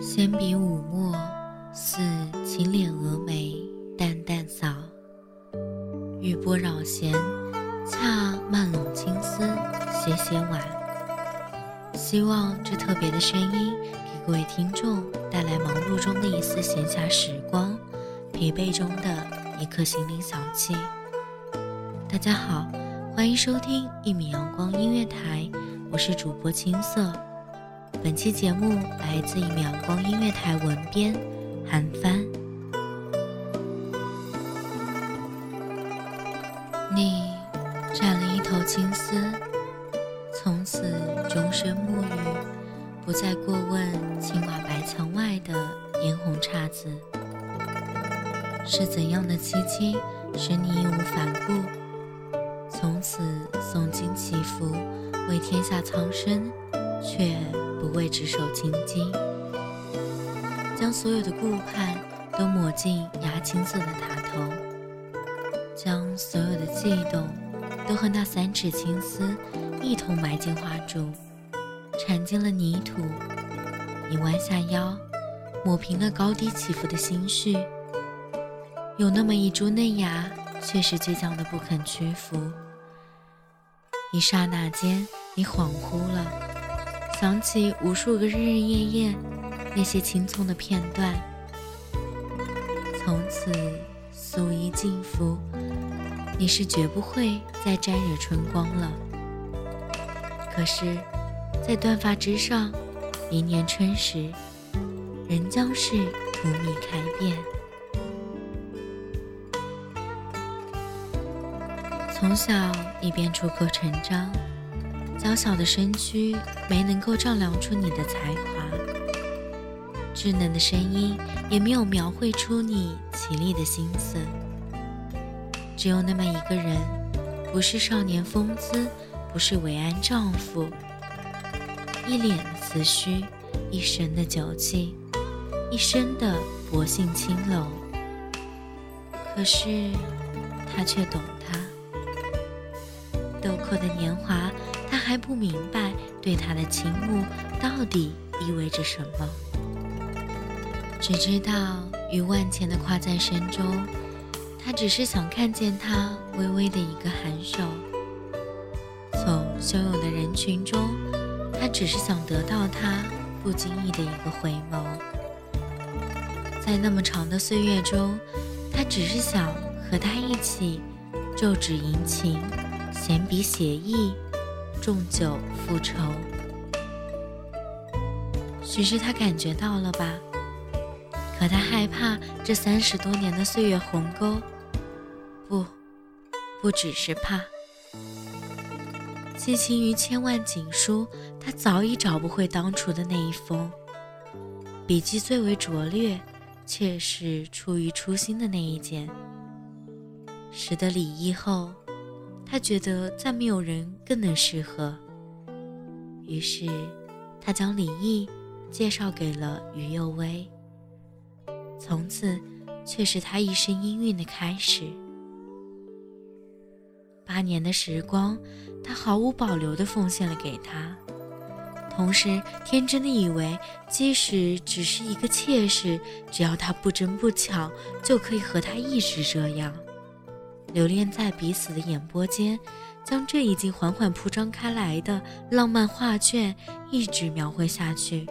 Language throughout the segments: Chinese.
纤笔舞墨，似轻敛蛾眉，淡淡扫。玉波绕弦，恰曼拢青丝，斜斜挽。希望这特别的声音，各位听众带来忙碌中的一丝闲暇时光，疲惫中的一刻心灵小憩。大家好，欢迎收听一米阳光音乐台，我是主播青色。本期节目来自一米阳光音乐台文编韩帆。你染了一头青丝，从此终身沐浴，不再过问青瓦白墙外的嫣红姹紫。是怎样的凄清，使你义无反顾，从此诵经祈福，为天下苍生，却。不为执手青金，将所有的顾盼都抹进牙青色的塔头，将所有的悸动都和那三尺青丝一同埋进花柱，缠进了泥土。你弯下腰，抹平了高低起伏的心绪。有那么一株嫩芽，却是倔强的不肯屈服。一刹那间，你恍惚了。想起无数个日日夜夜，那些青葱的片段。从此素衣尽服，你是绝不会再沾惹春光了。可是，在断发之上，明年春时，仍将是荼蘼开遍。从小，你便出口成章。娇小的身躯没能够丈量出你的才华，稚嫩的声音也没有描绘出你绮丽的心思。只有那么一个人，不是少年风姿，不是伟岸丈夫，一脸的慈虚，一身的酒气，一身的薄幸青楼。可是他却懂他，豆蔻的年华。他还不明白对他的倾慕到底意味着什么，只知道于万千的夸赞声中，他只是想看见他微微的一个颔首；从汹涌的人群中，他只是想得到他不经意的一个回眸；在那么长的岁月中，他只是想和他一起奏指吟琴，闲笔写意。重酒复仇，许是他感觉到了吧？可他害怕这三十多年的岁月鸿沟，不，不只是怕。寄情于千万锦书，他早已找不回当初的那一封。笔迹最为拙劣，却是出于初心的那一件。识得李毅后。他觉得再没有人更能适合，于是他将李毅介绍给了于幼薇。从此，却是他一生音韵的开始。八年的时光，他毫无保留地奉献了给他，同时天真的以为，即使只是一个妾室，只要他不争不抢，就可以和他一直这样。留恋在彼此的眼波间，将这已经缓缓铺张开来的浪漫画卷一直描绘下去，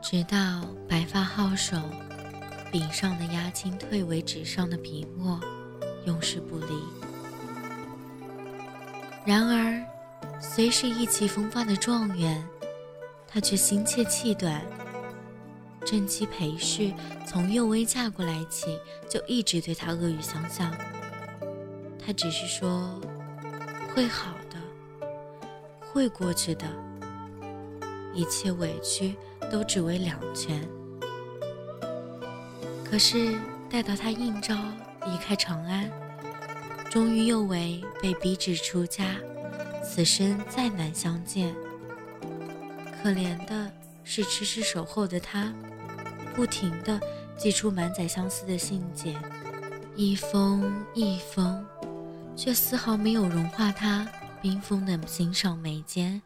直到白发皓首，柄上的压青退为纸上的笔墨，永世不离。然而，虽是意气风发的状元，他却心切气短，正妻裴氏从幼薇嫁过来起，就一直对他恶语相向。他只是说会好的，会过去的，一切委屈都只为两全。可是待到他应召离开长安，终于又为被逼至出家，此生再难相见。可怜的是迟迟守候的他，不停地寄出满载相思的信件，一封一封，却丝毫没有融化他冰封的心上眉间。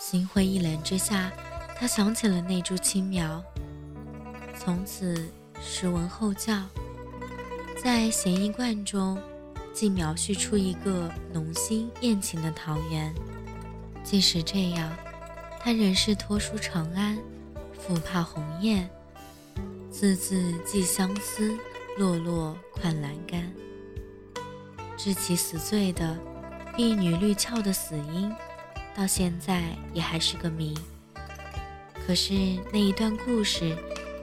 心灰意冷之下，他想起了那株青苗，从此时闻后教，在咸宜观中，竟描叙出一个浓心艳情的桃源。即使这样，他仍是托书长安，复怕鸿雁，字字寄相思，落落款栏杆。知其死罪的婢女绿俏的死因，到现在也还是个谜。可是那一段故事，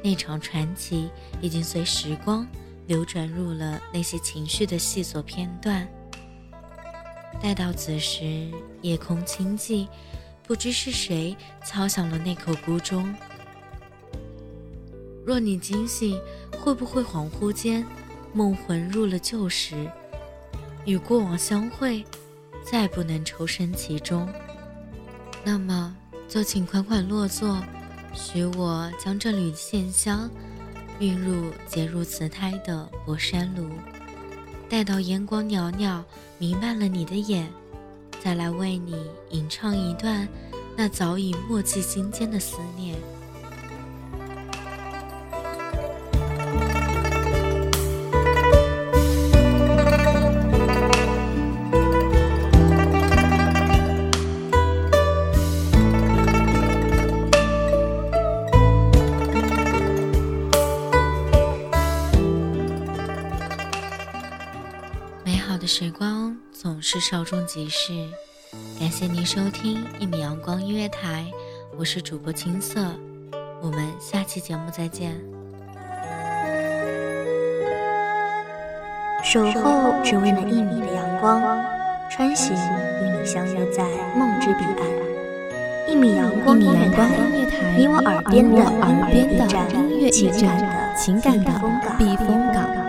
那场传奇，已经随时光流转入了那些情绪的细琐片段。待到此时，夜空清寂，不知是谁敲响了那口孤钟。若你惊醒，会不会恍惚间梦魂入了旧时，与过往相会，再不能抽身其中？那么就请款款落座，许我将这缕线香运入结入瓷胎的博山炉。待到烟光袅袅弥漫了你的眼，再来为你吟唱一段那早已默记心间的思念。的时光总是稍纵即逝，感谢您收听一米阳光音乐台，我是主播青色，我们下期节目再见。守候只为那一米的阳光，穿行与你相约在梦之彼岸。一米阳光音乐台，你我耳边的音乐驿站，情感的避风港。